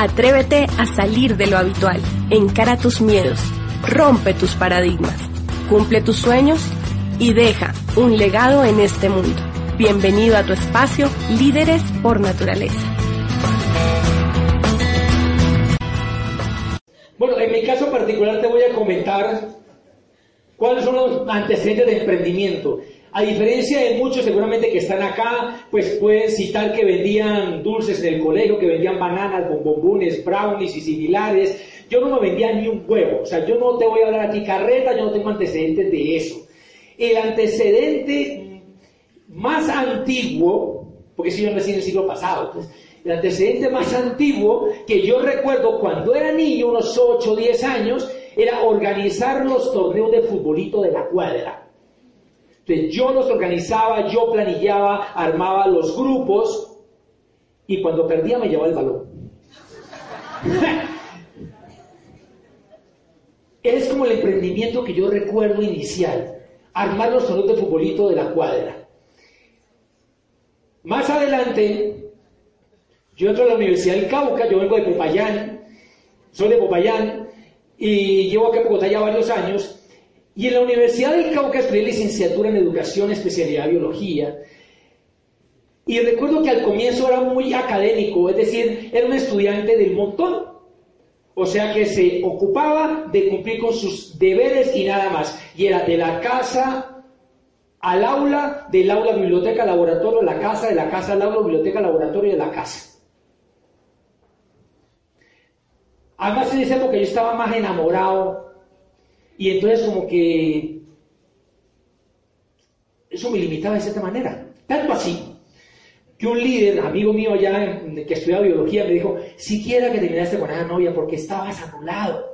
Atrévete a salir de lo habitual. Encara tus miedos. Rompe tus paradigmas. Cumple tus sueños y deja un legado en este mundo. Bienvenido a tu espacio Líderes por Naturaleza. Bueno, en mi caso particular te voy a comentar cuáles son los antecedentes de emprendimiento. A diferencia de muchos seguramente que están acá, pues pueden citar que vendían dulces en el colegio, que vendían bananas, bombombones, brownies y similares. Yo no me vendía ni un huevo, o sea, yo no te voy a hablar aquí carreta, yo no tengo antecedentes de eso. El antecedente más antiguo, porque si yo nací en el siglo pasado, pues, el antecedente más antiguo que yo recuerdo cuando era niño, unos 8 o 10 años, era organizar los torneos de futbolito de la cuadra yo los organizaba, yo planillaba, armaba los grupos y cuando perdía me llevaba el balón. es como el emprendimiento que yo recuerdo inicial, armar los torneos de futbolito de la cuadra. Más adelante, yo entro a la Universidad del Cauca, yo vengo de Popayán, soy de Popayán y llevo acá en Bogotá ya varios años y en la Universidad del Cauca estudié licenciatura en Educación, especialidad Biología. Y recuerdo que al comienzo era muy académico, es decir, era un estudiante del montón. O sea que se ocupaba de cumplir con sus deberes y nada más. Y era de la casa al aula, del aula, biblioteca, laboratorio, la casa, de la casa al aula, biblioteca, laboratorio, de la casa. Además en esa época yo estaba más enamorado y entonces como que eso me limitaba de cierta manera. Tanto así que un líder, amigo mío allá que estudiaba biología, me dijo, siquiera que terminaste con esa novia porque estabas anulado.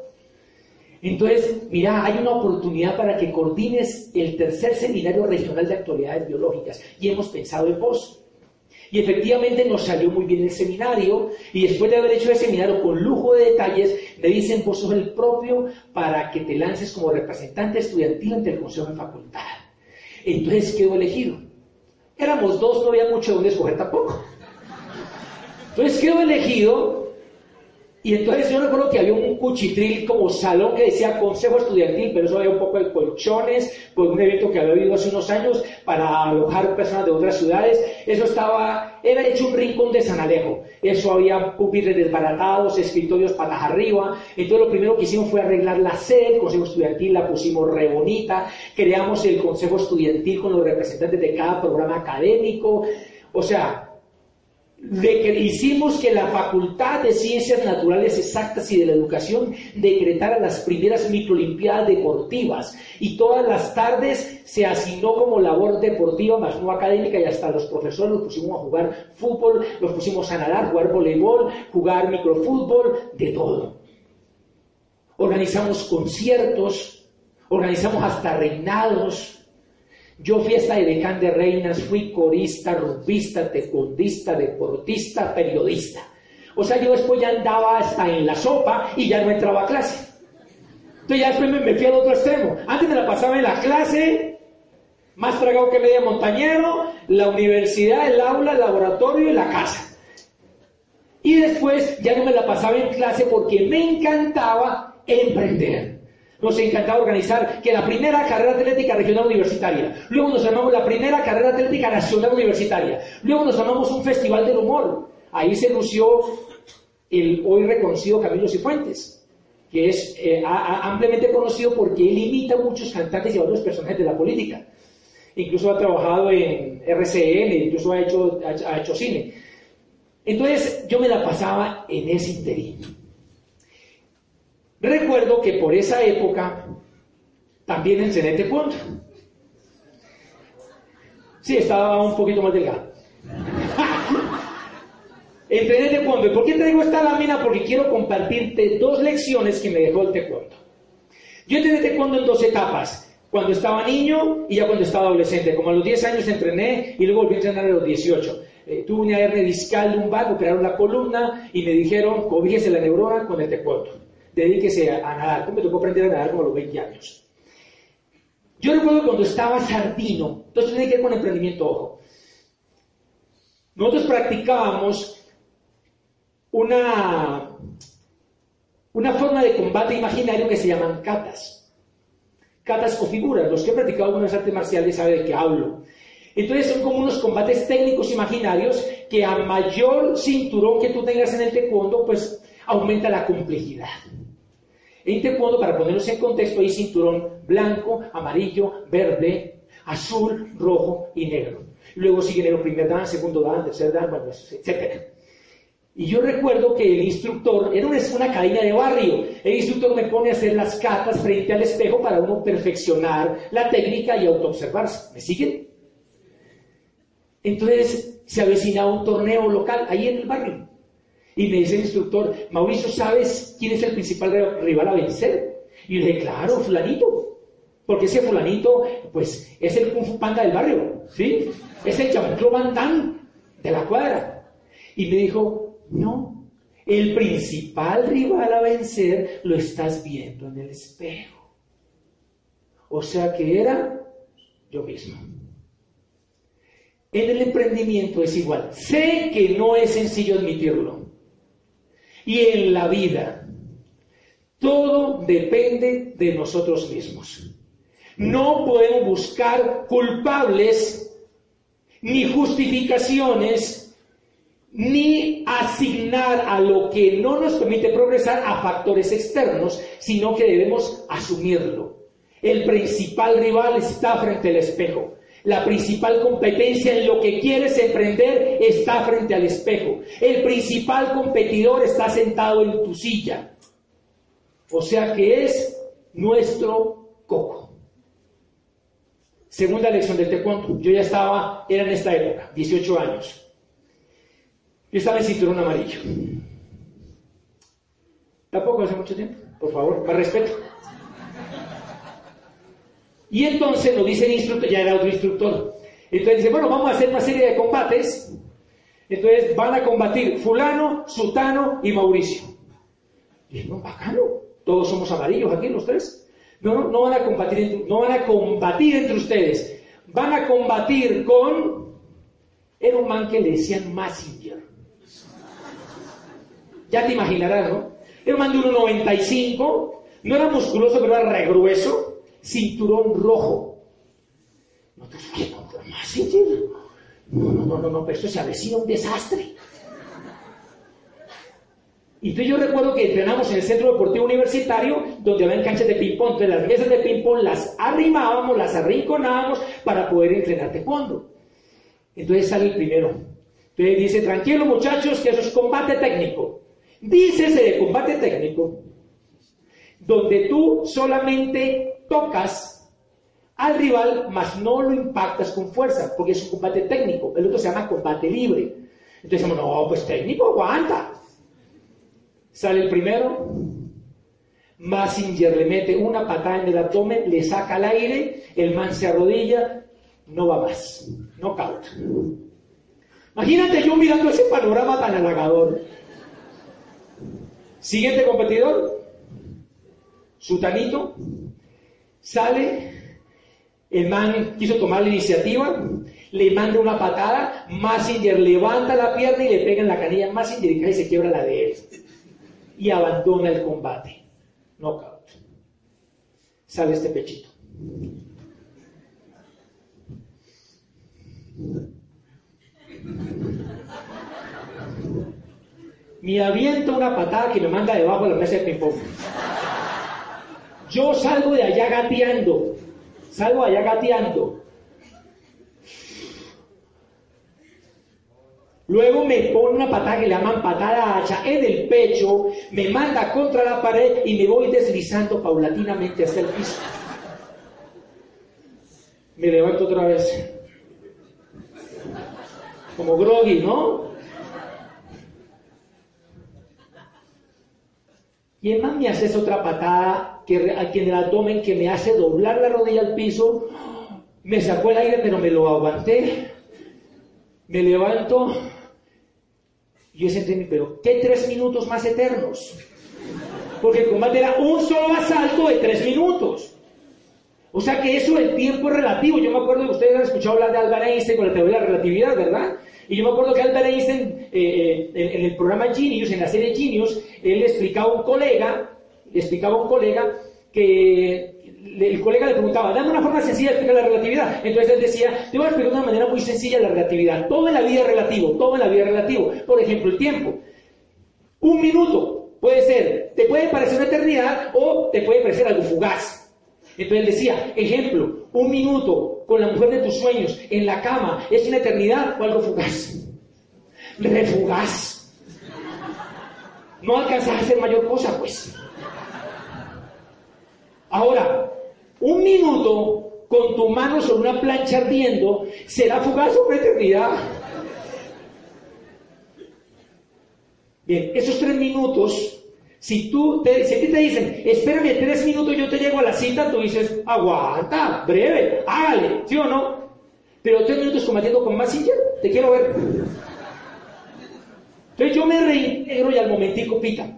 Entonces, mira, hay una oportunidad para que coordines el tercer seminario regional de actualidades biológicas y hemos pensado en vos. Y efectivamente nos salió muy bien el seminario y después de haber hecho el seminario con lujo de detalles, me dicen, vos sos el propio para que te lances como representante estudiantil ante el Consejo de Facultad. Entonces quedó elegido. Éramos dos, no había mucho donde escoger tampoco. Entonces quedó elegido y entonces yo recuerdo que había un cuchitril como salón que decía consejo estudiantil, pero eso había un poco de colchones, por un evento que había habido hace unos años para alojar personas de otras ciudades. Eso estaba, era hecho un rincón de San Alejo. Eso había pupitres desbaratados, escritorios patas arriba. Entonces lo primero que hicimos fue arreglar la sede, el consejo estudiantil la pusimos re bonita, creamos el consejo estudiantil con los representantes de cada programa académico. O sea, que hicimos que la Facultad de Ciencias Naturales Exactas y de la Educación decretara las primeras microlimpiadas deportivas y todas las tardes se asignó como labor deportiva más no académica y hasta los profesores los pusimos a jugar fútbol, los pusimos a nadar, jugar voleibol, jugar microfútbol, de todo. Organizamos conciertos, organizamos hasta reinados, yo fui hasta decán de reinas, fui corista, rugbyista, tecundista, deportista, periodista. O sea, yo después ya andaba hasta en la sopa y ya no entraba a clase. Entonces ya después me, fui al otro extremo. Antes me la pasaba en la clase, más tragado que media montañero, la universidad, el aula, el laboratorio y la casa. Y después ya no me la pasaba en clase porque me encantaba emprender. Nos encantaba organizar que la primera carrera atlética regional universitaria, luego nos llamamos la primera carrera atlética nacional universitaria, luego nos llamamos un festival del humor. Ahí se lució el hoy reconocido Camilo Cifuentes, que es eh, ampliamente conocido porque él imita a muchos cantantes y a otros personajes de la política. Incluso ha trabajado en RCN, incluso ha hecho, ha hecho cine. Entonces yo me la pasaba en ese interín. Recuerdo que por esa época también en este punto. Sí, estaba un poquito más delgado. Entrené taekwondo. ¿Y por qué te digo esta lámina? Porque quiero compartirte dos lecciones que me dejó el taekwondo. Yo entrené taekwondo en dos etapas. Cuando estaba niño y ya cuando estaba adolescente. Como a los 10 años entrené y luego volví a entrenar a los 18. Eh, tuve una hernia discal lumbar, operaron la columna y me dijeron, cobíese la neurona con el taekwondo. Dedíquese a, nadar. Me tocó aprender a nadar como a los 20 años. Yo recuerdo cuando estaba sardino, entonces tiene que ver con emprendimiento, ojo. Nosotros practicábamos una, una forma de combate imaginario que se llaman katas. Katas o figuras. Los que han practicado algunas artes marciales saben de qué hablo. Entonces son como unos combates técnicos imaginarios que a mayor cinturón que tú tengas en el taekwondo, pues aumenta la complejidad. En taekwondo, para ponerlos en contexto, hay cinturón blanco, amarillo, verde, azul, rojo y negro. Luego siguen el primer dan, segundo dan, tercer dan, bueno, etc. Y yo recuerdo que el instructor, era una, una cadena de barrio, el instructor me pone a hacer las catas frente al espejo para uno perfeccionar la técnica y autoobservarse. ¿Me siguen? Entonces se avecinaba un torneo local ahí en el barrio. Y me dice el instructor, Mauricio, ¿sabes quién es el principal rival a vencer? Y le dije, claro, fulanito. Porque ese fulanito, pues, es el Panda del barrio, ¿sí? Es el Jean-Claude de la cuadra. Y me dijo, no, el principal rival a vencer lo estás viendo en el espejo. O sea que era yo mismo. En el emprendimiento es igual. Sé que no es sencillo admitirlo. Y en la vida, todo depende de nosotros mismos. No podemos buscar culpables ni justificaciones, ni asignar a lo que no nos permite progresar a factores externos, sino que debemos asumirlo. El principal rival está frente al espejo. La principal competencia en lo que quieres emprender está frente al espejo. El principal competidor está sentado en tu silla. O sea que es nuestro coco. Segunda lección del taekwondo. Yo ya estaba, era en esta época, 18 años. Yo estaba en cinturón amarillo. Tampoco hace mucho tiempo, por favor, más respeto. Y entonces nos dice el instructor, ya era otro instructor. Entonces dice, bueno, vamos a hacer una serie de combates. Entonces van a combatir fulano, sutano y Mauricio. Y no, bacano, todos somos amarillos aquí los tres. No, no, no van a combatir, no van a combatir entre ustedes. Van a combatir con... Era un man que le decían Massinger. Ya te imaginarás, ¿no? Era un man de 1,95, no era musculoso, pero era regrueso cinturón rojo. No te ¿qué? No, no, no, no, no, pero esto se avecina un desastre. Y tú yo recuerdo que entrenamos en el Centro Deportivo Universitario, donde había canchas de ping-pong. Entonces las mesas de ping-pong las arrimábamos, las arrinconábamos para poder entrenar taekwondo. Entonces sale el primero. Entonces dice, tranquilo muchachos, que eso es combate técnico. Dícese de combate técnico, donde tú solamente tocas al rival, mas no lo impactas con fuerza, porque es un combate técnico. El otro se llama combate libre. Entonces decimos, no, pues técnico, aguanta. Sale el primero, Massinger le mete una patada en el abdomen, le saca el aire, el man se arrodilla, no va más, no cauta. Imagínate yo mirando ese panorama tan halagador. Siguiente competidor, Sutanito, Sale, el man quiso tomar la iniciativa, le manda una patada, Massinger levanta la pierna y le pega en la canilla a Massinger y se quiebra la de él. Y abandona el combate. Knockout. Sale este pechito. Me aviento una patada que me manda debajo de la mesa de ping-pong. Yo salgo de allá gateando, salgo de allá gateando. Luego me pone una patada que le llaman patada hacha en el pecho, me manda contra la pared y me voy deslizando paulatinamente hacia el piso. Me levanto otra vez. Como groggy, ¿no? Y el man me haces otra patada que, aquí en el abdomen que me hace doblar la rodilla al piso. Me sacó el aire, pero me lo aguanté. Me levanto. Y yo sentí, pero ¿qué tres minutos más eternos? Porque el combate era un solo asalto de tres minutos. O sea que eso el tiempo es relativo. Yo me acuerdo que ustedes han escuchado hablar de Albert Einstein con la teoría de la relatividad, ¿verdad? Y yo me acuerdo que Albert Einstein, eh, eh, en, el programa Genius, en la serie Genius, él explicaba a un colega, explicaba a un colega que el colega le preguntaba, dame una forma sencilla de explicar la relatividad. Entonces él decía, te voy a explicar de una manera muy sencilla la relatividad. Todo en la vida es relativo, todo en la vida es relativo. Por ejemplo, el tiempo. Un minuto puede ser, te puede parecer una eternidad o te puede parecer algo fugaz. Entonces él decía, ejemplo, un minuto con la mujer de tus sueños en la cama, ¿es una eternidad o algo fugaz? Refugaz. No alcanzas a hacer mayor cosa, pues. Ahora, un minuto con tu mano sobre una plancha ardiendo será fugaz una eternidad. Bien, esos tres minutos si tú te, si te dicen, espérame tres minutos, yo te llego a la cita, tú dices, aguanta, breve, hágale, ¿sí o no? Pero tres minutos combatiendo con más silla, te quiero ver. Entonces yo me reintegro y al momentico pica.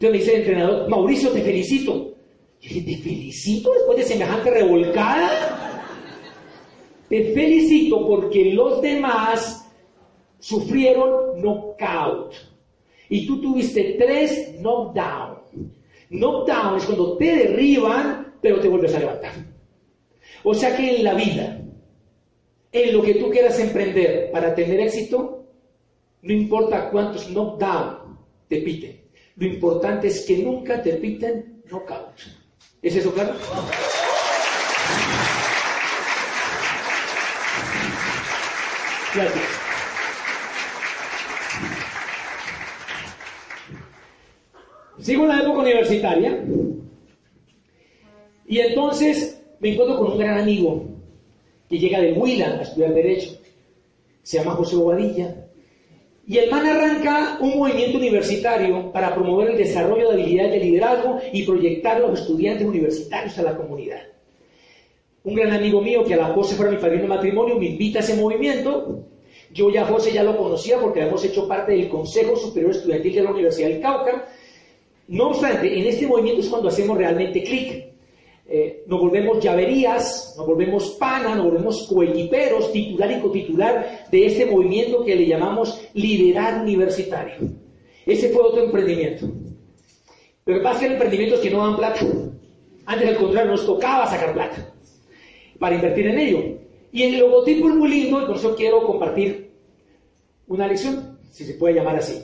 Entonces me dice el entrenador, Mauricio, te felicito. Y dije, ¿te felicito después de semejante revolcada? Te felicito porque los demás sufrieron knockout y tú tuviste tres knockdown. Knockdown es cuando te derriban, pero te vuelves a levantar. O sea que en la vida, en lo que tú quieras emprender para tener éxito, no importa cuántos knockdown te piten. Lo importante es que nunca te piten knockout. ¿Es eso claro? Gracias. Sigo en la época universitaria y entonces me encuentro con un gran amigo que llega de Huila a estudiar Derecho. Se llama José Bobadilla. Y el man arranca un movimiento universitario para promover el desarrollo de habilidades de liderazgo y proyectar los estudiantes universitarios a la comunidad. Un gran amigo mío que a la José fuera mi padrino de matrimonio me invita a ese movimiento. Yo ya José ya lo conocía porque habíamos hecho parte del Consejo Superior Estudiantil de la Universidad del Cauca no obstante, en este movimiento es cuando hacemos realmente clic. Eh, nos volvemos llaverías, nos volvemos pana, nos volvemos coequiperos, titular y cotitular de este movimiento que le llamamos liderar universitario. Ese fue otro emprendimiento. Pero lo que pasa que hay emprendimientos que no dan plata. Antes, al contrario, nos tocaba sacar plata para invertir en ello. Y el logotipo es muy lindo y por eso quiero compartir una lección, si se puede llamar así.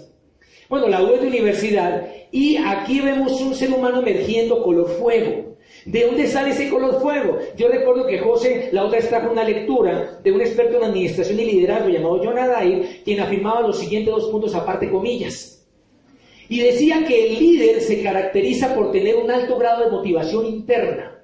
Bueno, la U de universidad y aquí vemos un ser humano emergiendo color fuego. ¿De dónde sale ese color fuego? Yo recuerdo que José la otra vez trajo una lectura de un experto en administración y liderazgo llamado John Adair, quien afirmaba los siguientes dos puntos aparte comillas. Y decía que el líder se caracteriza por tener un alto grado de motivación interna.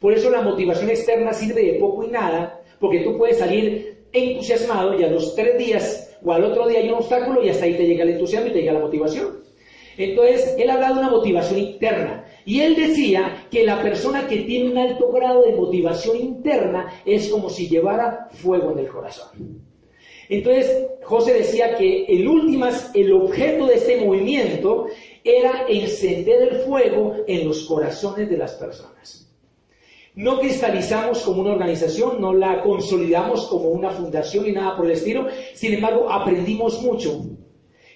Por eso la motivación externa sirve de poco y nada, porque tú puedes salir entusiasmado y a los tres días o al otro día hay un obstáculo y hasta ahí te llega el entusiasmo y te llega la motivación. Entonces, él habla de una motivación interna. Y él decía que la persona que tiene un alto grado de motivación interna es como si llevara fuego en el corazón. Entonces, José decía que el últimas, el objeto de este movimiento era encender el fuego en los corazones de las personas. No cristalizamos como una organización, no la consolidamos como una fundación y nada por el estilo. Sin embargo, aprendimos mucho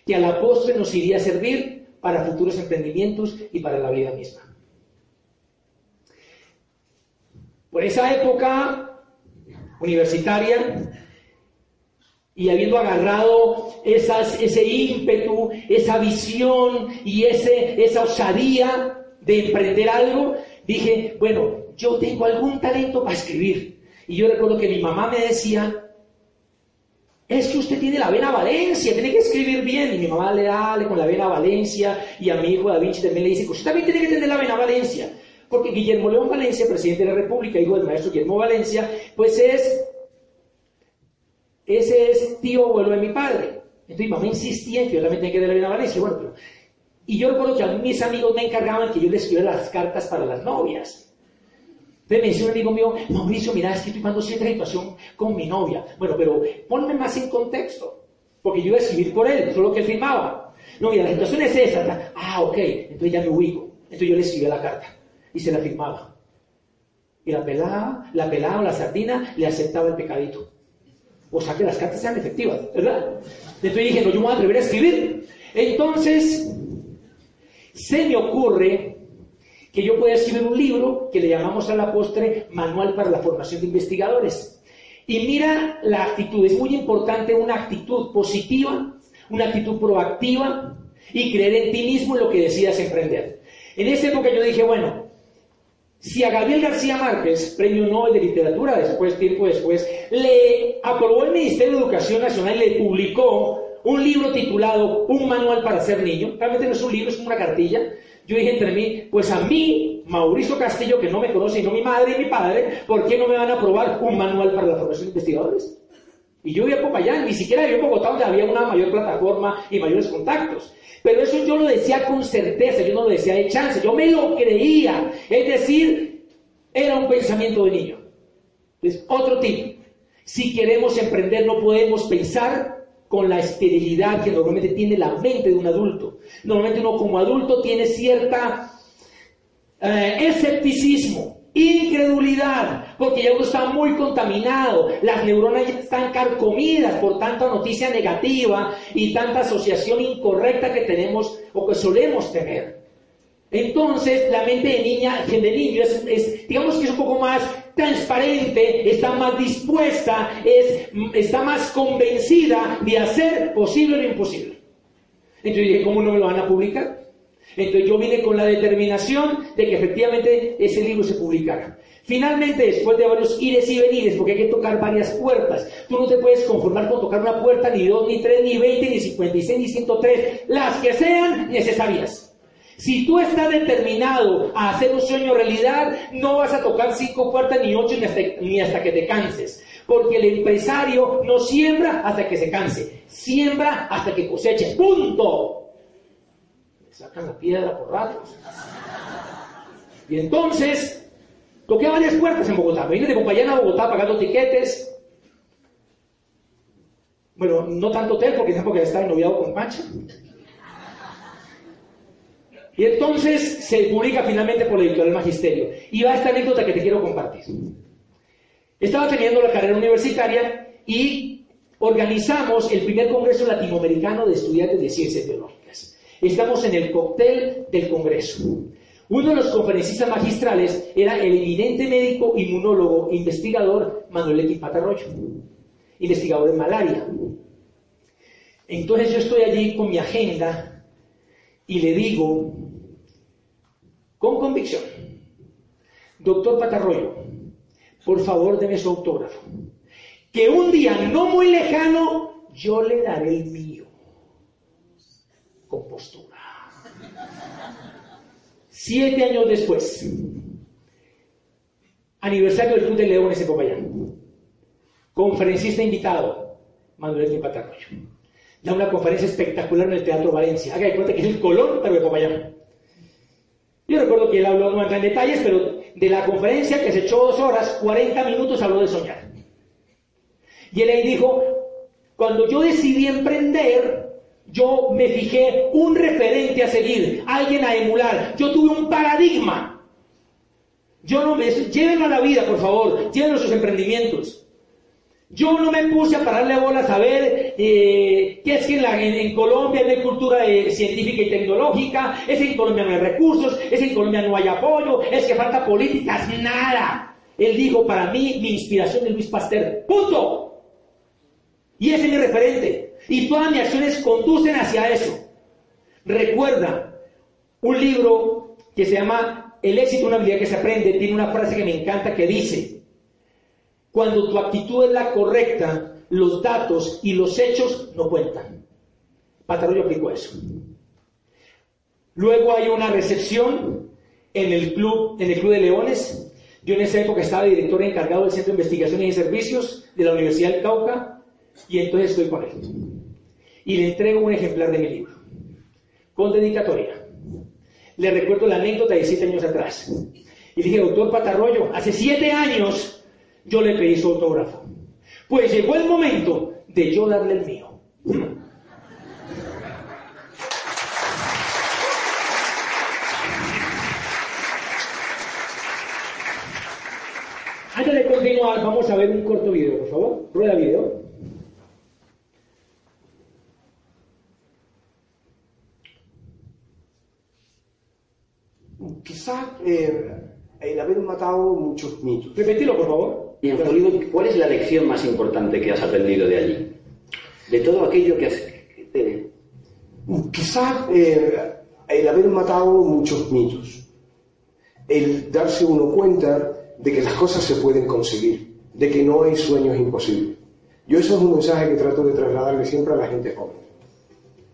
que a la postre nos iría a servir para futuros emprendimientos y para la vida misma. Por esa época universitaria y habiendo agarrado ese ímpetu, esa visión y esa osadía de emprender algo, dije, bueno, yo tengo algún talento para escribir. Y yo recuerdo que mi mamá me decía, es que usted tiene la vena Valencia, tiene que escribir bien. Y mi mamá le dale con la vena Valencia, y a mi hijo Da Vinci también le dice, usted también tiene que tener la vena Valencia. Porque Guillermo León Valencia, presidente de la República, hijo del maestro Guillermo Valencia, pues es, ese es tío abuelo de mi padre. Entonces mi mamá insistía en que yo también tenía que darle a Valencia. Bueno, pero... Y yo recuerdo que a mis amigos me encargaban que yo les escribiera las cartas para las novias. Entonces me decía un amigo mío, Mauricio, mira, es que estoy pasando cierta situación con mi novia. Bueno, pero ponme más en contexto, porque yo iba a escribir por él, solo que él firmaba. No, mira, la situación es esa. Ah, ok, entonces ya me ubico. Entonces yo le escribía la carta y se la firmaba. Y la pelada, la pelada o la sardina le aceptaba el pecadito. O sea que las cartas sean efectivas, ¿verdad? Entonces dije, no, yo me voy a atrever a escribir. Entonces, se me ocurre que yo pueda escribir un libro que le llamamos a la postre Manual para la Formación de Investigadores. Y mira la actitud, es muy importante una actitud positiva, una actitud proactiva y creer en ti mismo en lo que decidas emprender. En esa época yo dije, bueno, si a Gabriel García Márquez, premio Nobel de Literatura, después, tiempo después, le aprobó el Ministerio de Educación Nacional y le publicó un libro titulado Un manual para ser niño, realmente no es un libro, es una cartilla, yo dije entre mí, pues a mí, Mauricio Castillo, que no me conoce, y no mi madre y mi padre, ¿por qué no me van a aprobar un manual para la formación de investigadores? Y yo iba a Popayán, ni siquiera yo en Bogotá, donde había una mayor plataforma y mayores contactos. Pero eso yo lo decía con certeza, yo no lo decía de chance, yo me lo creía. Es decir, era un pensamiento de niño. Es otro tipo. Si queremos emprender, no podemos pensar con la esterilidad que normalmente tiene la mente de un adulto. Normalmente uno como adulto tiene cierta eh, escepticismo, incredulidad, porque ya uno está muy contaminado, las neuronas ya están carcomidas por tanta noticia negativa y tanta asociación incorrecta que tenemos o que solemos tener. Entonces, la mente de niña, de niño, es, digamos que es un poco más transparente, está más dispuesta, es, está más convencida de hacer posible lo imposible. Entonces dije, ¿cómo no me lo van a publicar? Entonces yo vine con la determinación de que efectivamente ese libro se publicara. Finalmente, después de varios ires y venires, porque hay que tocar varias puertas, tú no te puedes conformar con tocar una puerta, ni dos, ni tres, ni veinte, ni cincuenta y seis, ni ciento tres, las que sean necesarias. Si tú estás determinado a hacer un sueño realidad, no vas a tocar cinco puertas ni ocho ni hasta, que te canses. Porque el empresario no siembra hasta que se canse, siembra hasta que coseche. ¡Punto! Me sacan la piedra por ratos. Y entonces, toqué varias puertas en Bogotá. Me vine de Popayán a Bogotá pagando tiquetes. Bueno, no tanto hotel porque tampoco estaba noviado con Pancha. Y entonces se publica finalmente por la editorial Magisterio. Y va esta anécdota que te quiero compartir. Estaba teniendo la carrera universitaria y organizamos el primer Congreso Latinoamericano de Estudiantes de Ciencias Biológicas. Estamos en el cóctel del Congreso. Uno de los conferencistas magistrales era el eminente médico inmunólogo investigador Manuel Patarroyo, investigador en malaria. Entonces yo estoy allí con mi agenda y le digo con convicción, doctor Patarroyo, por favor deme su autógrafo, que un día no muy lejano yo le daré el mío, con postura. Siete años después, aniversario del Club de Leones en Popayán, conferencista invitado, Manuel Patarroyo. Da una conferencia espectacular en el Teatro Valencia. Haga de cuenta que es el Colón, pero de Popayán. Yo recuerdo que él habló, no entra en detalles, pero de la conferencia que se echó dos horas, 40 minutos habló de soñar. Y él ahí dijo, cuando yo decidí emprender, yo me fijé un referente a seguir, alguien a emular. Yo tuve un paradigma. Yo no me... Llévenlo a la vida, por favor. Llévenlo a sus emprendimientos. Yo no me puse a pararle bolas a ver eh, qué es que en, Colombia no hay cultura eh, científica y tecnológica, es que en Colombia no hay recursos, es que en Colombia no hay apoyo, es que falta políticas, nada. Él dijo, para mí, mi inspiración es Luis Pasteur. Punto. Y ese es mi referente. Y todas mis acciones conducen hacia eso. Recuerda, un libro que se llama El éxito, una habilidad que se aprende, tiene una frase que me encanta que dice, cuando tu actitud es la correcta, los datos y los hechos no cuentan. Patarroyo aplicó eso. Luego hay una recepción en el club, en el Club de Leones. Yo en esa época estaba director encargado del Centro de Investigación y Servicios de la Universidad del Cauca y entonces estoy con él. Y le entrego un ejemplar de mi libro, con dedicatoria. Le recuerdo la anécdota de siete años atrás. Y dije, doctor Patarroyo, hace siete años yo le pedí su autógrafo. Pues llegó el momento de yo darle el mío. Antes de continuar, vamos a ver un corto video, por favor. Rueda video. Quizá eh, el haber matado muchos mitos. Repetilo, por favor. Y en ¿cuál es la lección más importante que has aprendido de allí? De todo aquello que has... Quizá eh, el haber matado muchos mitos. El darse uno cuenta de que las cosas se pueden conseguir, de que no hay sueños imposibles. Yo eso es un mensaje que trato de trasladarle siempre a la gente joven.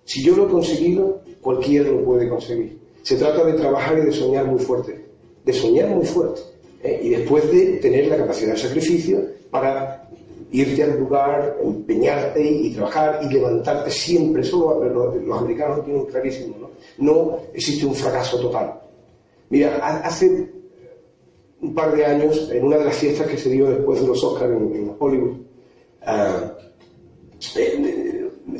Si yo lo he conseguido, cualquiera lo puede conseguir. Se trata de trabajar y de soñar muy fuerte, de soñar muy fuerte. ¿eh? Y después de tener la capacidad de sacrificio para irte al lugar, empeñarte y, trabajar y levantarte siempre. Eso lo- lo- los, americanos lo tienen clarísimo. ¿no? no existe un fracaso total. Mira, ha- hace un par de años, en una de las fiestas que se dio después de los Oscars en, Hollywood, ah, eh,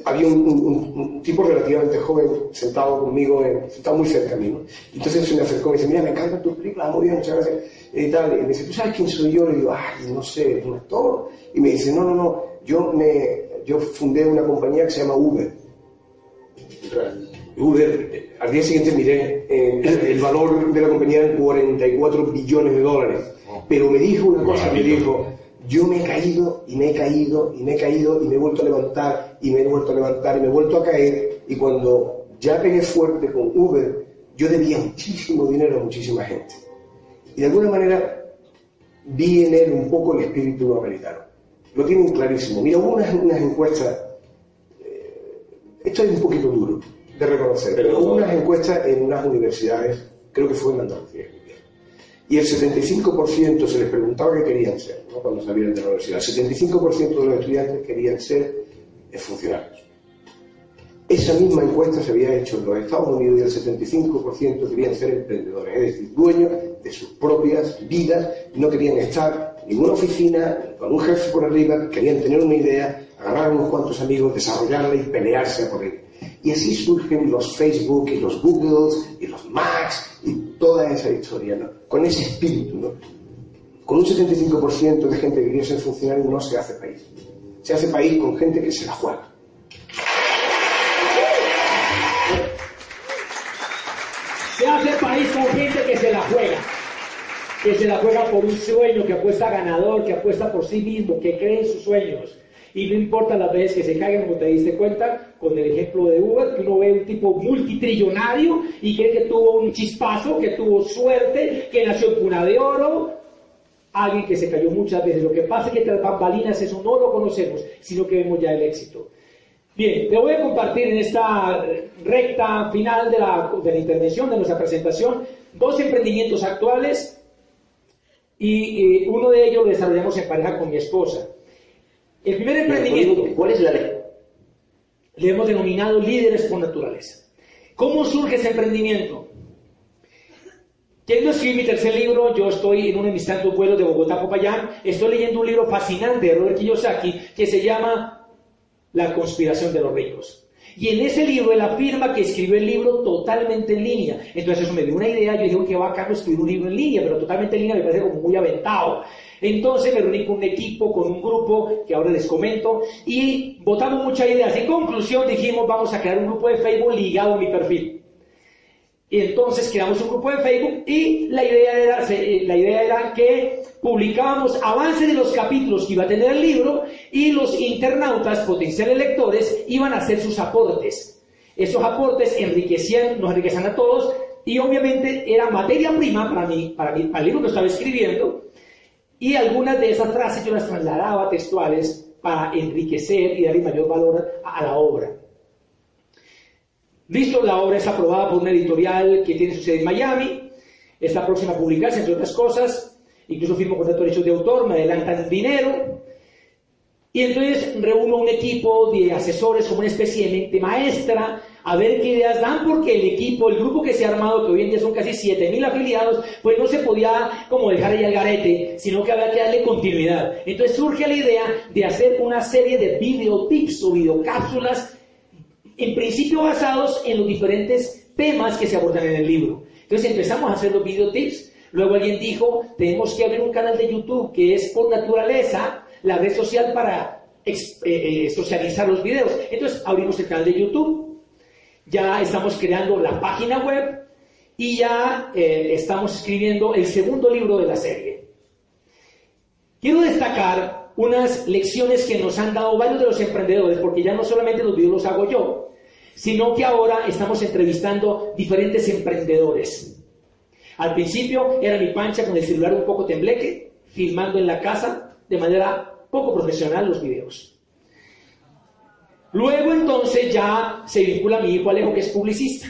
había un, un- un- tipo relativamente joven sentado conmigo, en- sentado muy cerca a mí, ¿no? Entonces se me acercó y me dice, mira, me encanta tu película, muy bien, muchas gracias, y tal. Y me dice, ¿tú sabes quién soy yo? Le digo, ay, no sé, ¿es un actor? Y me dice, no, no, no, yo, me, yo fundé una compañía que se llama Uber. Uber, eh, al día siguiente miré eh, el, el valor de la compañía en 44 billones de dólares. Pero me dijo una cosa, me dijo, yo me he caído y me he caído y me he caído y me he vuelto a levantar y me he vuelto a levantar y me he vuelto a caer y cuando ya pegué fuerte con Uber, yo debía muchísimo dinero a muchísima gente. Y de alguna manera vi en él un poco el espíritu americano. Lo tienen clarísimo. Mira, hubo unas, unas encuestas, eh, esto es un poquito duro de reconocer, pero hubo unas encuestas en unas universidades, creo que fue en Andalucía, y el 75% se les preguntaba qué querían ser ¿no? cuando salieron de la universidad. El 75% de los estudiantes querían ser funcionarios. Esa misma encuesta se había hecho en los Estados Unidos y el 75% querían ser emprendedores, es decir, dueños de sus propias vidas, no querían estar en ninguna oficina, con un jefe por arriba, querían tener una idea, agarrar unos cuantos amigos, desarrollarla y pelearse por ella. Y así surgen los Facebook y los Googles y los Macs y toda esa historia, ¿no? Con ese espíritu, ¿no? Con un 75% de gente que quiere ser funcionario no se hace país. Se hace país con gente que se la juega. Se hace país con gente que se la juega. Que se la juega por un sueño, que apuesta ganador, que apuesta por sí mismo, que cree en sus sueños. Y no importa las veces que se caigan, como te diste cuenta, con el ejemplo de Uber, que uno ve un tipo multitrillonario y cree que tuvo un chispazo, que tuvo suerte, que nació en cuna de oro. Alguien que se cayó muchas veces. Lo que pasa es que tras bambalinas eso no lo conocemos, sino que vemos ya el éxito. Bien, te voy a compartir en esta recta final de la, de la intervención, de nuestra presentación, dos emprendimientos actuales y eh, uno de ellos lo desarrollamos en pareja con mi esposa. El primer emprendimiento ¿Cuál es la lección? le hemos denominado líderes por naturaleza. ¿Cómo surge ese emprendimiento? Queriendo escribir mi tercer libro, yo estoy en uno de mis tantos vuelos de Bogotá a Popayán, estoy leyendo un libro fascinante de Robert Kiyosaki que se llama La conspiración de los ricos. Y en ese libro él afirma que escribió el libro totalmente en línea. Entonces eso me dio una idea, yo dije, "Uy, qué bacano escribir un libro en línea, pero totalmente en línea me parece como muy aventado. Entonces me reuní con un equipo, con un grupo, que ahora les comento, y votamos muchas ideas. En conclusión dijimos, vamos a crear un grupo de Facebook ligado a mi perfil. Y entonces creamos un grupo de Facebook y la idea era, eh, que publicábamos avances de los capítulos que iba a tener el libro y los internautas, potenciales lectores, iban a hacer sus aportes. Esos aportes enriquecían, nos enriquecían a todos y obviamente era materia prima para mí, para, el libro que estaba escribiendo y algunas de esas frases yo las trasladaba textuales para enriquecer y darle mayor valor a la obra. Listo, la obra es aprobada por una editorial que tiene su sede en Miami, está próxima a publicarse, entre otras cosas, incluso firmo contrato de derechos de autor, me adelantan dinero, Y entonces reúno un equipo de asesores como una especie de maestra a ver qué ideas dan, porque el equipo, el grupo que se ha armado, que hoy en día son casi 7.000 afiliados, pues no se podía como dejar ahí al garete, sino que había que darle continuidad. Entonces surge la idea de hacer una serie de videotips o videocápsulas, en principio basados en los diferentes temas que se abordan en el libro. Entonces empezamos a hacer los videotips, luego alguien dijo, tenemos que abrir un canal de YouTube que es por naturaleza la red social para eh, eh, socializar los videos. Entonces abrimos el canal de YouTube, ya estamos creando la página web y ya eh, estamos escribiendo el segundo libro de la serie. Quiero destacar unas lecciones que nos han dado varios de los emprendedores, porque ya no solamente los videos los hago yo, sino que ahora estamos entrevistando diferentes emprendedores. Al principio era mi pancha con el celular un poco tembleque, filmando en la casa de manera poco profesional los videos. Luego entonces ya se vincula mi hijo Alejo, que es publicista.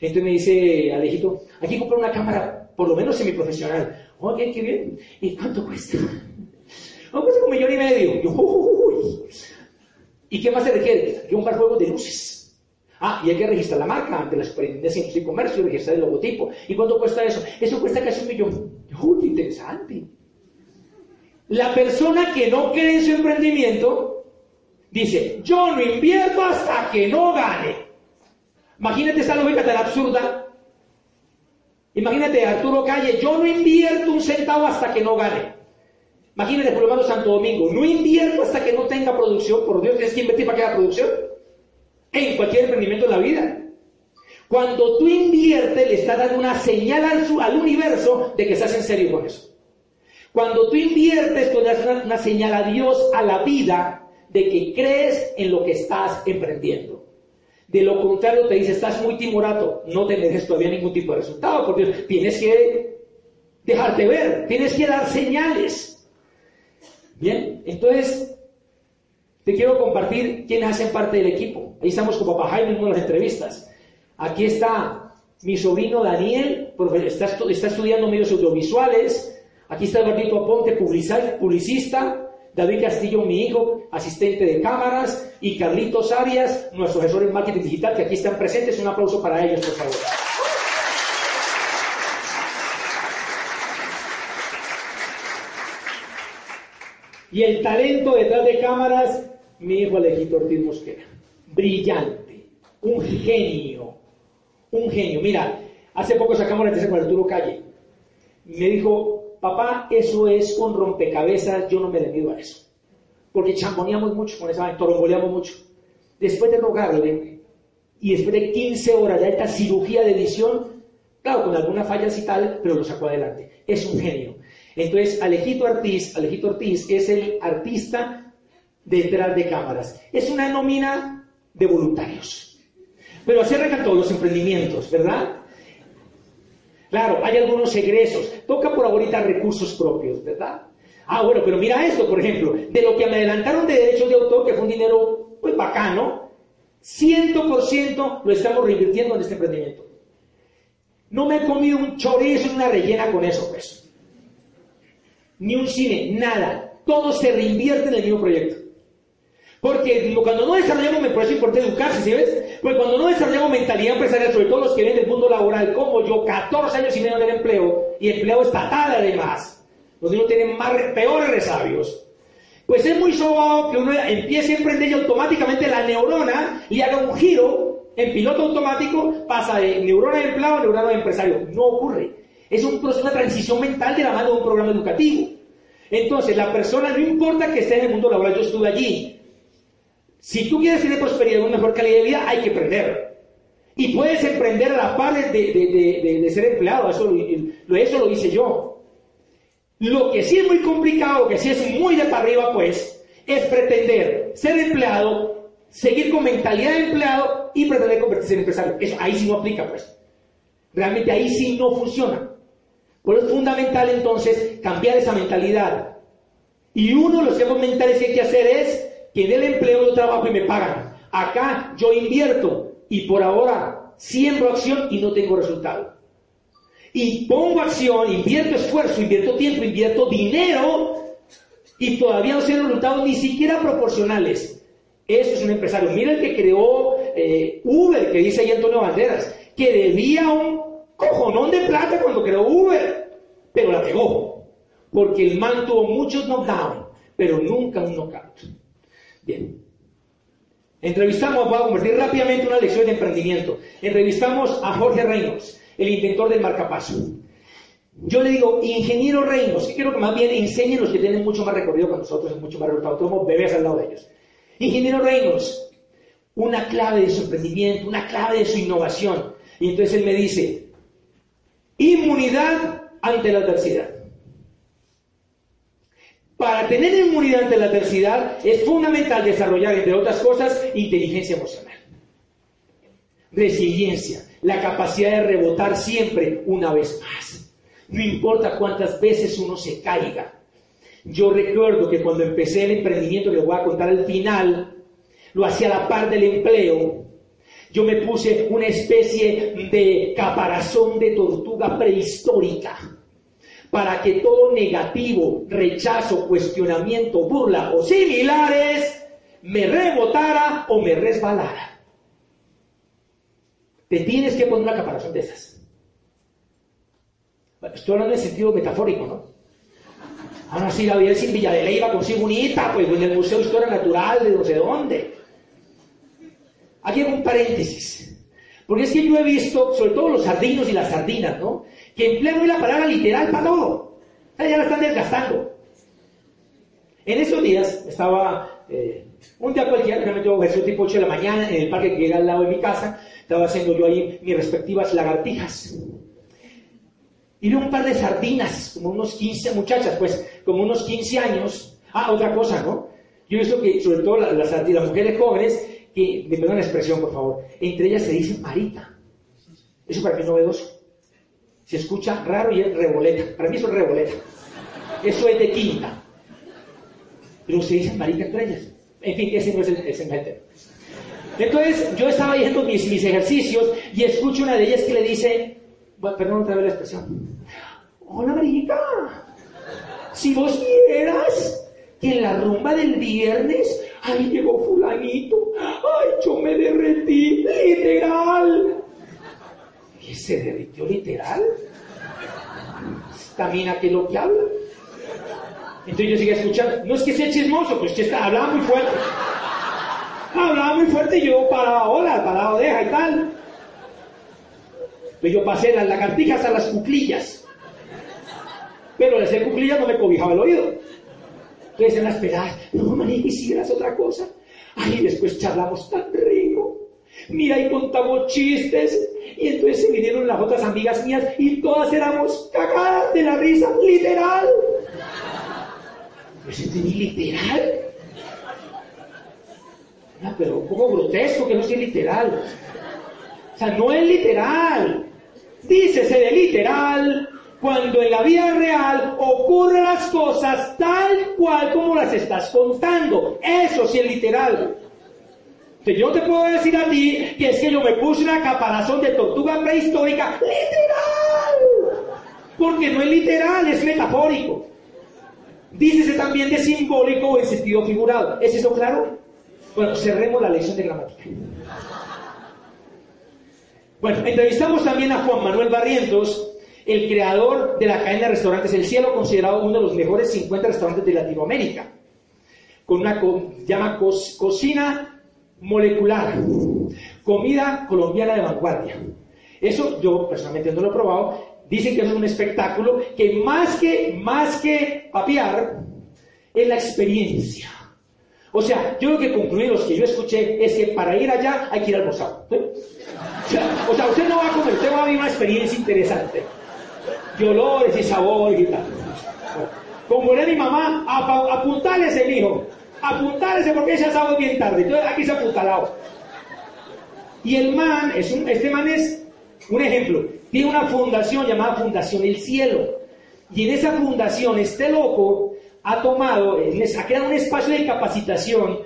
Entonces me dice Alejito, hay que comprar una cámara, por lo menos semiprofesional. Ok, qué bien. ¿Y cuánto cuesta? Oh, cuesta un millón y medio. ¿Y qué más se requiere? Que comprar juegos de luces. Ah, y hay que registrar la marca ante la Superintendencia de Comercio, registrar el logotipo. ¿Y cuánto cuesta eso? Eso cuesta casi un millón. Uy, interesante. La persona que no cree en su emprendimiento Dice, yo no invierto hasta que no gane. Imagínate esa lógica tan absurda. Imagínate Arturo Calle, yo no invierto un centavo hasta que no gane. Imagínate por lo Santo Domingo, no invierto hasta que no tenga producción. Por Dios, tienes que invertir para que haya producción. En cualquier emprendimiento de la vida. Cuando tú inviertes, le estás dando una señal al, universo de que estás en serio con eso. Cuando tú inviertes, tú le das una señal a Dios, a la vida, de que crees en lo que estás emprendiendo. De lo contrario, te dice, estás muy timorato, no te mereces todavía ningún tipo de resultado, porque tienes que dejarte ver, tienes que dar señales. Bien, entonces, te quiero compartir quiénes hacen parte del equipo. Ahí estamos con papá Jaime en una de las entrevistas. Aquí está mi sobrino Daniel, está, está estudiando medios audiovisuales. Aquí está Eduardo Aponte, publicista. David Castillo, mi hijo, asistente de cámaras, y Carlitos Arias, nuestro asesor en marketing digital, que aquí están presentes. Un aplauso para ellos, por favor. Y el talento detrás de cámaras, mi hijo Alejito Ortiz Mosquera. Brillante, un genio, un genio. Mira, hace poco sacamos la entrevista con Arturo Calle. Me dijo, papá, eso es un rompecabezas, yo no me le mido a eso. Porque chamboneamos mucho con esa toromboleamos mucho. Después de rogarle, y después de 15 horas de esta cirugía de edición, claro, con algunas fallas y tal, pero lo sacó adelante. Es un genio. Entonces, Alejito Ortiz, Alejito Ortiz es el artista detrás de cámaras. Es una nómina de voluntarios. Pero así arrancan todos los emprendimientos, ¿verdad? Claro, hay algunos egresos. Toca por ahorita recursos propios, ¿verdad? Ah, bueno, pero mira esto, por ejemplo, de lo que me adelantaron de derechos de autor, que fue un dinero pues bacano, 100% lo estamos reinvirtiendo en este emprendimiento. No me he comido un chorizo una rellena con eso, pues. Ni un cine, nada. Todo se reinvierte en el mismo proyecto. Porque cuando no desarrollamos, por eso es importante educarse, ¿sí ves? Porque cuando no desarrollamos mentalidad empresarial, sobre todo los que ven del mundo laboral, como yo, 14 años y medio en el empleo, y empleo estatal además, los niños tienen más, peores resabios, pues es muy sobado que uno empiece a emprender y automáticamente la neurona le haga un giro en piloto automático, pasa de neurona de empleado a neurona de empresario. No ocurre. Es un de transición mental de la mano de un programa educativo. Entonces, la persona, no importa que esté en el mundo laboral, yo estuve allí, si tú quieres tener prosperidad una mejor calidad de vida, hay que emprender. Y puedes emprender a la par de, ser empleado, eso, eso lo hice yo. Lo que sí es muy complicado, que sí es muy de para arriba, pues, es pretender ser empleado, seguir con mentalidad de empleado y pretender convertirse en empresario. Eso ahí sí no aplica, pues. Realmente ahí sí no funciona. Por eso es fundamental entonces cambiar esa mentalidad. Y uno de los temas mentales que hay que hacer es que en el empleo yo trabajo y me pagan. Acá yo invierto y por ahora siembro acción y no tengo resultado. Y pongo acción, invierto esfuerzo, invierto tiempo, invierto dinero Y todavía no han resultados ni siquiera proporcionales. Eso es un empresario. Mira el que creó eh, Uber, que dice ahí Antonio Banderas, que debía un cojonón de plata cuando creó Uber, pero la pegó. Porque el man tuvo muchos knockdowns, pero nunca un knockout. Bien. Entrevistamos, voy a convertir rápidamente una lección de emprendimiento. Entrevistamos a Jorge Reynolds, el inventor del marcapaso. Yo le digo, ingeniero Reynolds, que quiero que más bien enseñen los que tienen mucho más recorrido que nosotros, mucho más resultado, somos bebés al lado de ellos. Ingeniero Reynolds, una clave de su emprendimiento, una clave de su innovación. Y entonces él me dice, inmunidad ante la adversidad. Para tener inmunidad ante la adversidad es fundamental desarrollar, entre otras cosas, inteligencia emocional. Resiliencia, la capacidad de rebotar siempre una vez más. No importa cuántas veces uno se caiga. Yo recuerdo que cuando empecé el emprendimiento, que les voy a contar al final, lo hacía a la par del empleo. Yo me puse una especie de caparazón de tortuga prehistórica para que todo negativo, rechazo, cuestionamiento, burla o similares me rebotara o me resbalara. Te tienes que poner una caparazón de esas. estoy hablando en sentido metafórico, ¿no? Ahora sí, vida sin Villa de Leyva consigo unita, pues en el Museo de Historia Natural de no sé dónde. Aquí hago un paréntesis. Porque es que yo he visto, sobre todo los sardinos y las sardinas, ¿no? Que emplean hoy la palabra literal para todo. ya la están desgastando. En esos días estaba, eh, un día cualquiera, realmente versión tipo 8 de la mañana, en el parque que llega al lado de mi casa, estaba haciendo yo ahí mis respectivas lagartijas. Y vi un par de sardinas, como unos 15 muchachas, pues, como unos 15 años. Ah, otra cosa, ¿no? Yo he visto que, sobre todo las, mujeres jóvenes, que, me perdón la expresión, por favor, entre ellas se dice marita. Eso para mí es novedoso. Se escucha raro y es reboleta. Para mí eso es reboleta. Eso es de quinta. Pero se dicen marica entre ellas. En fin, ese no es el, ese Entonces, yo estaba haciendo mis, ejercicios y escucho una de ellas que le dice, perdón otra vez la expresión, hola marica, si vos vieras que en la rumba del viernes, ahí llegó fulanito, ay, yo me derretí, literal. ¿Qué se derritió literal? También a qué lo que habla. Entonces yo seguía escuchando. No es que sea chismoso, pues que está, hablaba muy fuerte. Hablaba muy fuerte y yo paraba hola, paraba oreja y tal. Entonces pues yo pasé las lagartijas a las cuclillas. Pero de ser cuclillas no me cobijaba el oído. Entonces en las pegadas, no, manito, hicieras otra cosa. Ay, después charlamos tan rico. Mira, y contamos chistes. Y entonces se vinieron las otras amigas mías y todas éramos cagadas de la risa, literal. Pues entendí literal. No, pero un poco grotesco que no sea literal. O sea, no es literal. Dícese de literal cuando en la vida real ocurren las cosas tal cual como las estás contando. Eso sí es literal yo te puedo decir a ti que es que yo me puse una caparazón de tortuga prehistórica literal. Porque no es literal, es metafórico. Dícese también de simbólico o en sentido figurado. ¿Es eso claro? Bueno, cerremos la lección de gramática. Bueno, entrevistamos también a Juan Manuel Barrientos, el creador de la cadena de restaurantes El Cielo, considerado uno de los mejores 50 restaurantes de Latinoamérica, con una llama cocina molecular, comida colombiana de vanguardia. Eso yo personalmente no lo he probado. Dicen que es un espectáculo que más que, más que papiar, es la experiencia. O sea, yo lo que concluí, los que yo escuché, es que para ir allá hay que ir al almorzar. O sea, usted no va a comer, usted va a vivir una experiencia interesante. De olores y sabores y tal. Como era mi mamá, apuntarle ese hijo apuntarse porque asado es bien tarde. Entonces aquí se apuntalado. Y el man, es un, este man es un ejemplo, tiene una fundación llamada Fundación El Cielo. Y en esa fundación, este loco ha tomado, ha creado un espacio de capacitación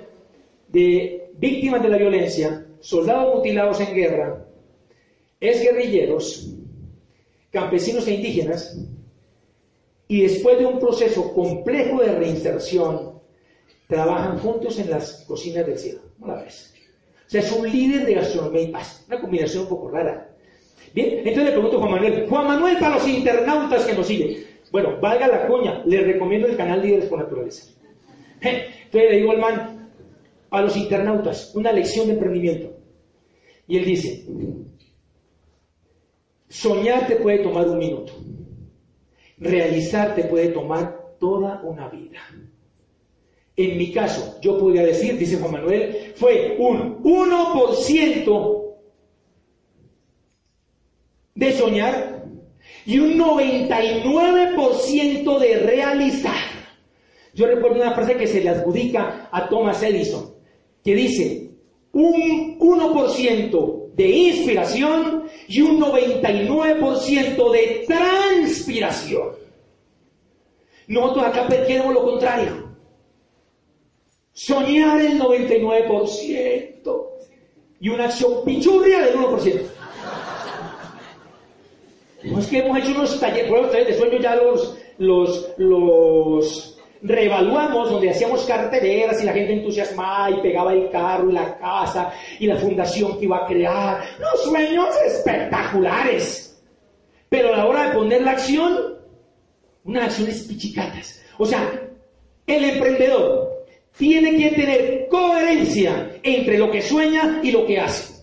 de víctimas de la violencia, soldados mutilados en guerra, es guerrilleros, campesinos e indígenas, y después de un proceso complejo de reinserción, trabajan juntos en las cocinas del cielo. ¿No la ves? O sea, es un líder de gastronomía y paz. Una combinación un poco rara. Bien, entonces le pregunto a Juan Manuel. Juan Manuel, para los internautas que nos siguen. Bueno, valga la coña, les recomiendo el canal Líderes por Naturaleza. Entonces le digo al man, a los internautas, una lección de emprendimiento. Y él dice, soñar te puede tomar un minuto, realizar te puede tomar toda una vida. En mi caso, yo podría decir, dice Juan Manuel, fue un 1% de soñar y un 99% de realizar. Yo recuerdo una frase que se le adjudica a Thomas Edison, que dice, un 1% de inspiración y un 99% de transpiración. Nosotros acá queremos lo contrario. Soñar el 99% y una acción pichurria del 1%. No es que hemos hecho unos talleres, de sueño ya los, los, los reevaluamos, donde hacíamos carteleras y la gente entusiasmada y pegaba el carro y la casa y la fundación que iba a crear. Los sueños espectaculares. Pero a la hora de poner la acción, unas acciones pichicatas. O sea, el emprendedor tiene que tener coherencia entre lo que sueña y lo que hace.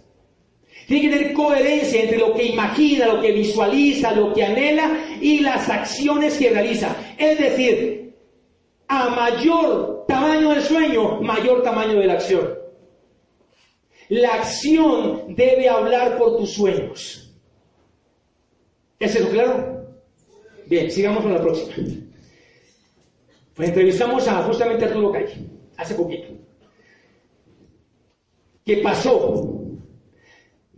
Tiene que tener coherencia entre lo que imagina, lo que visualiza, lo que anhela y las acciones que realiza. Es decir, a mayor tamaño del sueño, mayor tamaño de la acción. La acción debe hablar por tus sueños. ¿Es eso claro? Bien, sigamos con la próxima. Pues entrevistamos a justamente Arturo Calle, hace poquito. ¿Qué pasó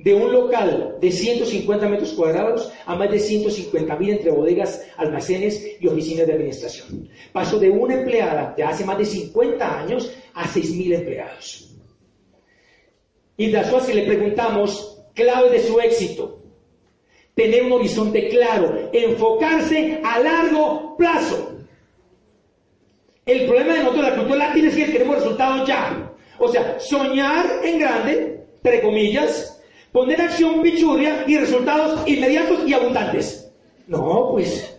de un local de 150 metros cuadrados a más de 150 mil entre bodegas, almacenes y oficinas de administración. Pasó de una empleada de hace más de 50 años a 6 mil empleados. Y de si le preguntamos clave de su éxito. Tener un horizonte claro, enfocarse a largo plazo. El problema de nosotros, la cultura latina, es que queremos resultados ya. O sea, soñar en grande, entre comillas, Poner acción pichurria y resultados inmediatos y abundantes. No, pues,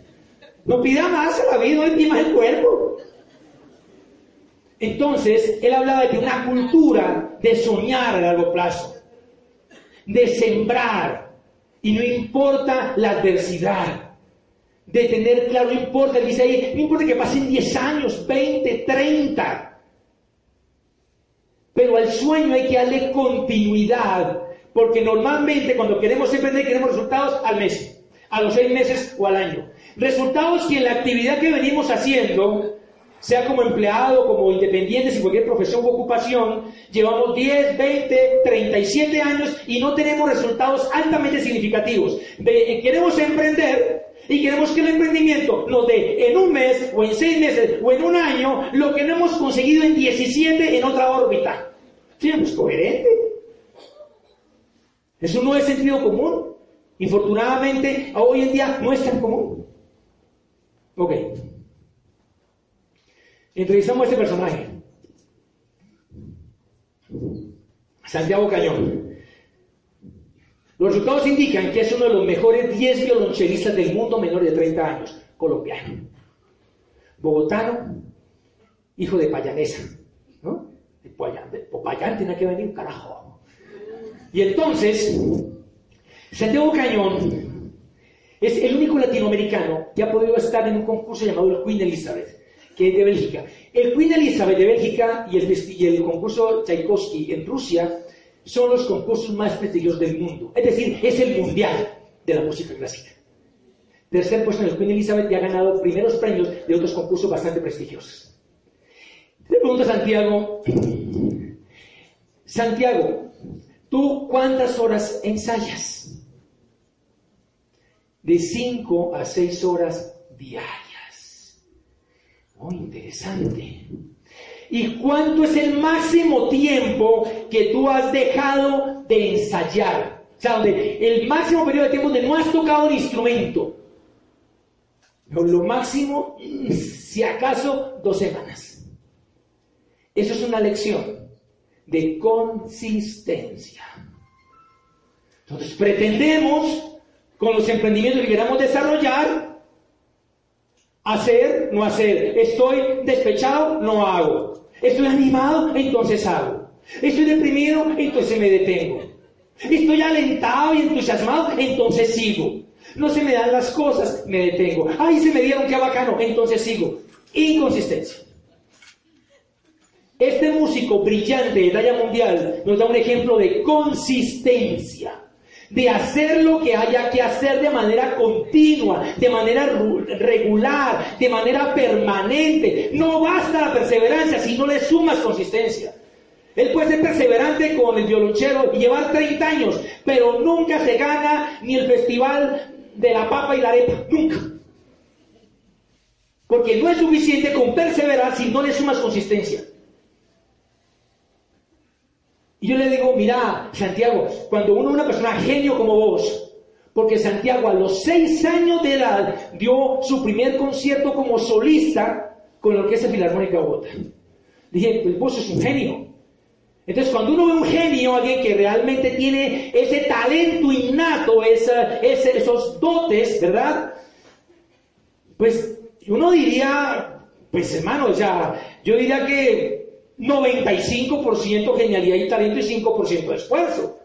no pida más a la vida, no más el cuerpo. Entonces, él hablaba de una cultura de soñar a largo plazo, de sembrar, y no importa la adversidad, de tener claro, no importa, dice ahí, no importa que pasen 10 años, 20, 30, pero al sueño hay que darle continuidad, porque normalmente cuando queremos emprender queremos resultados al mes, a los seis meses o al año. Resultados que en la actividad que venimos haciendo, sea como empleado, como independiente, sin cualquier profesión u ocupación, llevamos 10, 20, 37 años y no tenemos resultados altamente significativos. Eh, queremos emprender y queremos que el emprendimiento nos dé en un mes o en seis meses o en un año lo que no hemos conseguido en 17 en otra órbita. ¿Sí? coherente. Eso no es sentido común. Infortunadamente, hoy en día no es tan común. Ok. Entrevistamos a este personaje. Santiago Cañón. Los resultados indican que es uno de los mejores 10 violonchelistas del mundo menor de 30 años, colombiano. Bogotano, hijo de payanesa, ¿no? De Popayán, tiene que venir, carajo. Y entonces, Santiago Cañón es el único latinoamericano que ha podido estar en un concurso llamado el Queen Elizabeth, que es de Bélgica. El Queen Elizabeth de Bélgica y el, el concurso Tchaikovsky en Rusia son los concursos más prestigiosos del mundo. Es decir, es el mundial de la música clásica. Tercer puesto en el Queen Elizabeth y ha ganado primeros premios de otros concursos bastante prestigiosos. Le pregunto a Santiago, Santiago, ¿Tú cuántas horas ensayas? De 5 a 6 horas diarias. Muy interesante. ¿Y cuánto es el máximo tiempo que tú has dejado de ensayar? O sea, el máximo periodo de tiempo donde no has tocado un instrumento. Lo máximo, si acaso, dos semanas. Eso es una lección de consistencia. Entonces pretendemos, con los emprendimientos que queramos desarrollar, hacer, no hacer. Estoy despechado, no hago. Estoy animado, entonces hago. Estoy deprimido, entonces me detengo. Estoy alentado y entusiasmado, entonces sigo. No se me dan las cosas, me detengo. Ay, se me dieron, qué bacano, entonces sigo. Inconsistencia. Este músico brillante de talla mundial nos da un ejemplo de consistencia, de hacer lo que haya que hacer de manera continua, de manera regular, de manera permanente. No basta la perseverancia si no le sumas consistencia. Él puede ser perseverante con el violonchero y llevar 30 años, pero nunca se gana ni el festival de la papa y la arepa, nunca. Porque no es suficiente con perseverar si no le sumas consistencia. Y yo le digo, mira, Santiago, cuando uno es una persona genio como vos, porque Santiago a los seis años de edad dio su primer concierto como solista con la Orquesta Filarmónica de Bogotá. Dije, pues vos sos un genio. Entonces, cuando uno ve un genio, alguien que realmente tiene ese talento innato, esos dotes, ¿verdad? Pues uno diría, pues hermano, sea, yo diría que 95% genialidad y talento y 5% de esfuerzo.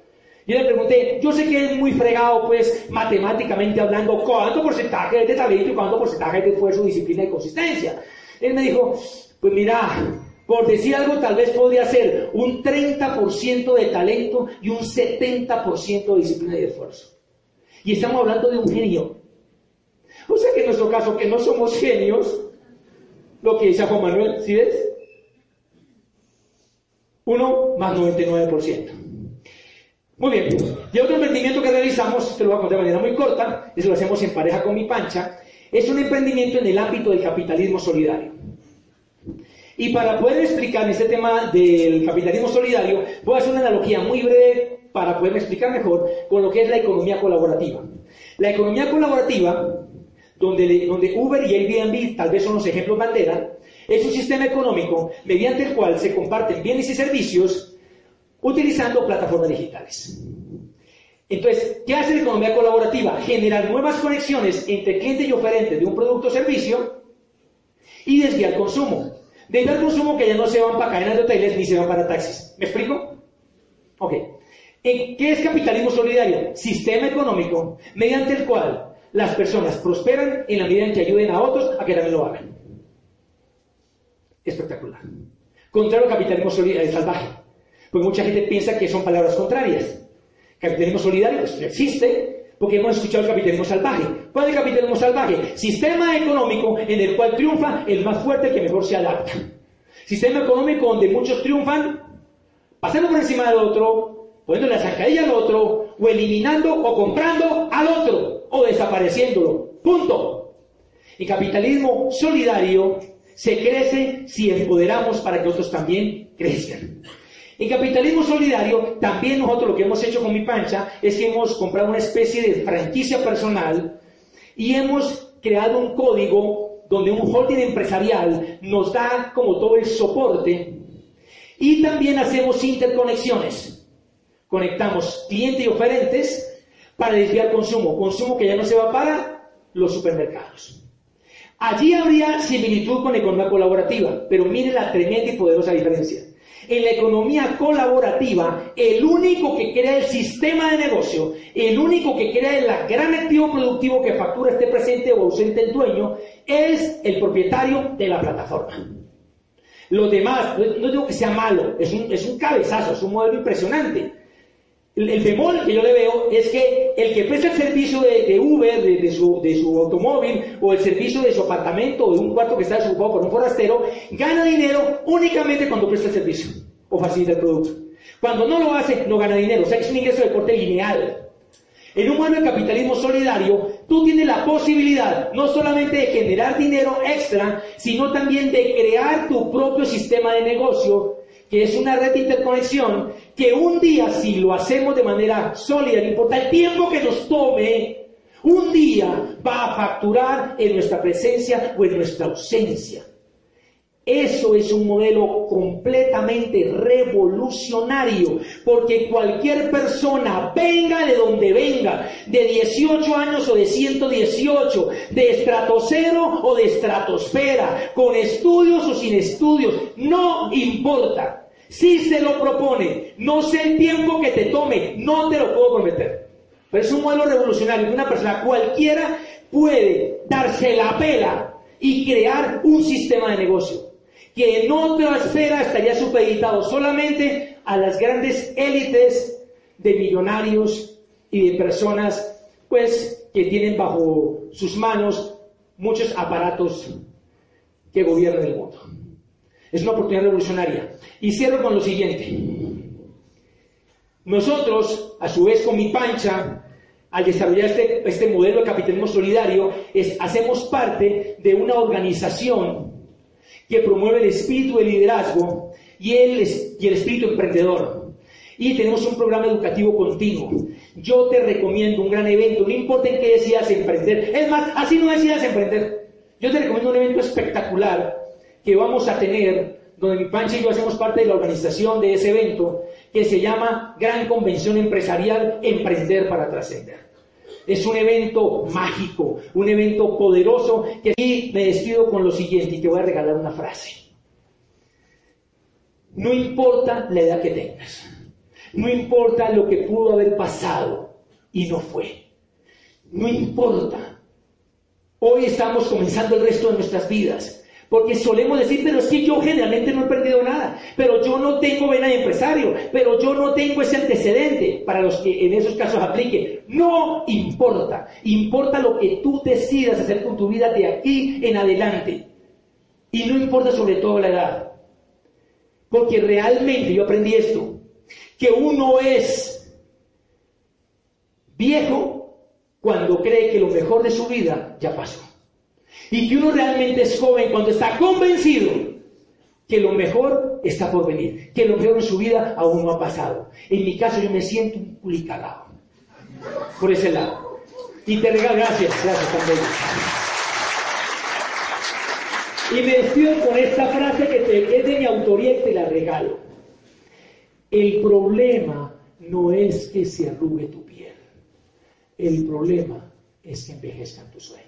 Yo le pregunté, yo sé que es muy fregado, pues, matemáticamente hablando, cuánto porcentaje de talento y cuánto porcentaje de esfuerzo, disciplina y consistencia. Él me dijo, pues mira, por decir algo, tal vez podría ser un 30% de talento y un 70% de disciplina y esfuerzo. Y estamos hablando de un genio. O sea que en nuestro caso, que no somos genios, lo que dice Juan Manuel, ¿sí ves? 1 más 99%. Muy bien. Y otro emprendimiento que realizamos, te lo voy a contar de manera muy corta, eso lo hacemos en pareja con mi pancha, es un emprendimiento en el ámbito del capitalismo solidario. Y para poder explicar este tema del capitalismo solidario, voy a hacer una analogía muy breve para poderme explicar mejor con lo que es la economía colaborativa. La economía colaborativa, donde, donde Uber y Airbnb tal vez son los ejemplos bandera, es un sistema económico mediante el cual se comparten bienes y servicios utilizando plataformas digitales. Entonces, ¿qué hace la economía colaborativa? Generar nuevas conexiones entre cliente y oferente de un producto o servicio y desviar consumo. Desviar consumo que ya no se van para cadenas de hoteles ni se van para taxis. ¿Me explico? Ok. ¿Qué es capitalismo solidario? Sistema económico mediante el cual las personas prosperan en la medida en que ayuden a otros a que también lo hagan espectacular. Contrario al capitalismo solidario, salvaje. Porque mucha gente piensa que son palabras contrarias. Capitalismo solidario pues, existe porque hemos escuchado el capitalismo salvaje. ¿Cuál es el capitalismo salvaje? Sistema económico en el cual triunfa el más fuerte que mejor se adapta. Sistema económico donde muchos triunfan pasando por encima del otro, poniendo la zancadilla al otro, o eliminando o comprando al otro, o desapareciéndolo. Punto. El capitalismo solidario se crece si empoderamos para que otros también crezcan. En capitalismo solidario, también nosotros lo que hemos hecho con mi pancha es que hemos comprado una especie de franquicia personal y hemos creado un código donde un holding empresarial nos da como todo el soporte y también hacemos interconexiones. Conectamos clientes y oferentes para desviar consumo, consumo que ya no se va para los supermercados. Allí habría similitud con la economía colaborativa, pero mire la tremenda y poderosa diferencia. En la economía colaborativa, el único que crea el sistema de negocio, el único que crea el gran activo productivo que factura esté presente o ausente el dueño, es el propietario de la plataforma. Los demás, no digo que sea malo, es un, es un cabezazo, es un modelo impresionante. El bemol que yo le veo es que el que presta el servicio de, Uber, de, su, de, su, automóvil, o el servicio de su apartamento, o de un cuarto que está desocupado por un forastero, gana dinero únicamente cuando presta el servicio o facilita el producto. Cuando no lo hace, no gana dinero. O sea, es un ingreso de corte lineal. En un modelo de capitalismo solidario, tú tienes la posibilidad no solamente de generar dinero extra, sino también de crear tu propio sistema de negocio que es una red de interconexión, que un día si lo hacemos de manera sólida, no importa el tiempo que nos tome, Un día va a facturar en nuestra presencia o en nuestra ausencia. Eso es un modelo completamente revolucionario, porque cualquier persona, venga de donde venga, de 18 años o de 118, de estratosfero o de estratosfera, con estudios o sin estudios, no importa. Si se lo propone, no sé el tiempo que te tome, no te lo puedo prometer. Pero es un modelo revolucionario, una persona cualquiera puede darse la pela y crear un sistema de negocio que en otra esfera estaría supeditado solamente a las grandes élites de millonarios y de personas, pues, que tienen bajo sus manos muchos aparatos que gobiernan el mundo. Es una oportunidad revolucionaria. Y cierro con lo siguiente. Nosotros, a su vez con mi pancha, al desarrollar este, este modelo de capitalismo solidario, es, hacemos parte de una organización que promueve el espíritu de liderazgo y el, y el espíritu emprendedor. Y tenemos un programa educativo continuo. Yo te recomiendo un gran evento, no importa en qué decidas emprender. Es más, así no decidas emprender. Yo te recomiendo un evento espectacular que vamos a tener, donde mi Pancha y yo hacemos parte de la organización de ese evento, que se llama Gran Convención Empresarial Emprender para Trascender. Es un evento mágico, un evento poderoso que aquí me despido con lo siguiente y te voy a regalar una frase. No importa la edad que tengas, no importa lo que pudo haber pasado y no fue, no importa. Hoy estamos comenzando el resto de nuestras vidas porque solemos decir, pero es que yo generalmente no he perdido nada, pero yo no tengo vena de empresario, pero yo no tengo ese antecedente para los que en esos casos aplique. No importa, importa lo que tú decidas hacer con tu vida de aquí en adelante. Y no importa sobre todo la edad. Porque realmente yo aprendí esto, que uno es viejo cuando cree que lo mejor de su vida ya pasó. Y que uno realmente es joven cuando está convencido que lo mejor está por venir, que lo mejor en su vida aún no ha pasado. En mi caso yo me siento un por ese lado. Y te regalo, gracias, gracias también. Y me despido con esta frase que, te, es de mi autoría y te la regalo. El problema no es que se arrugue tu piel. El problema es que envejezcan tus sueños.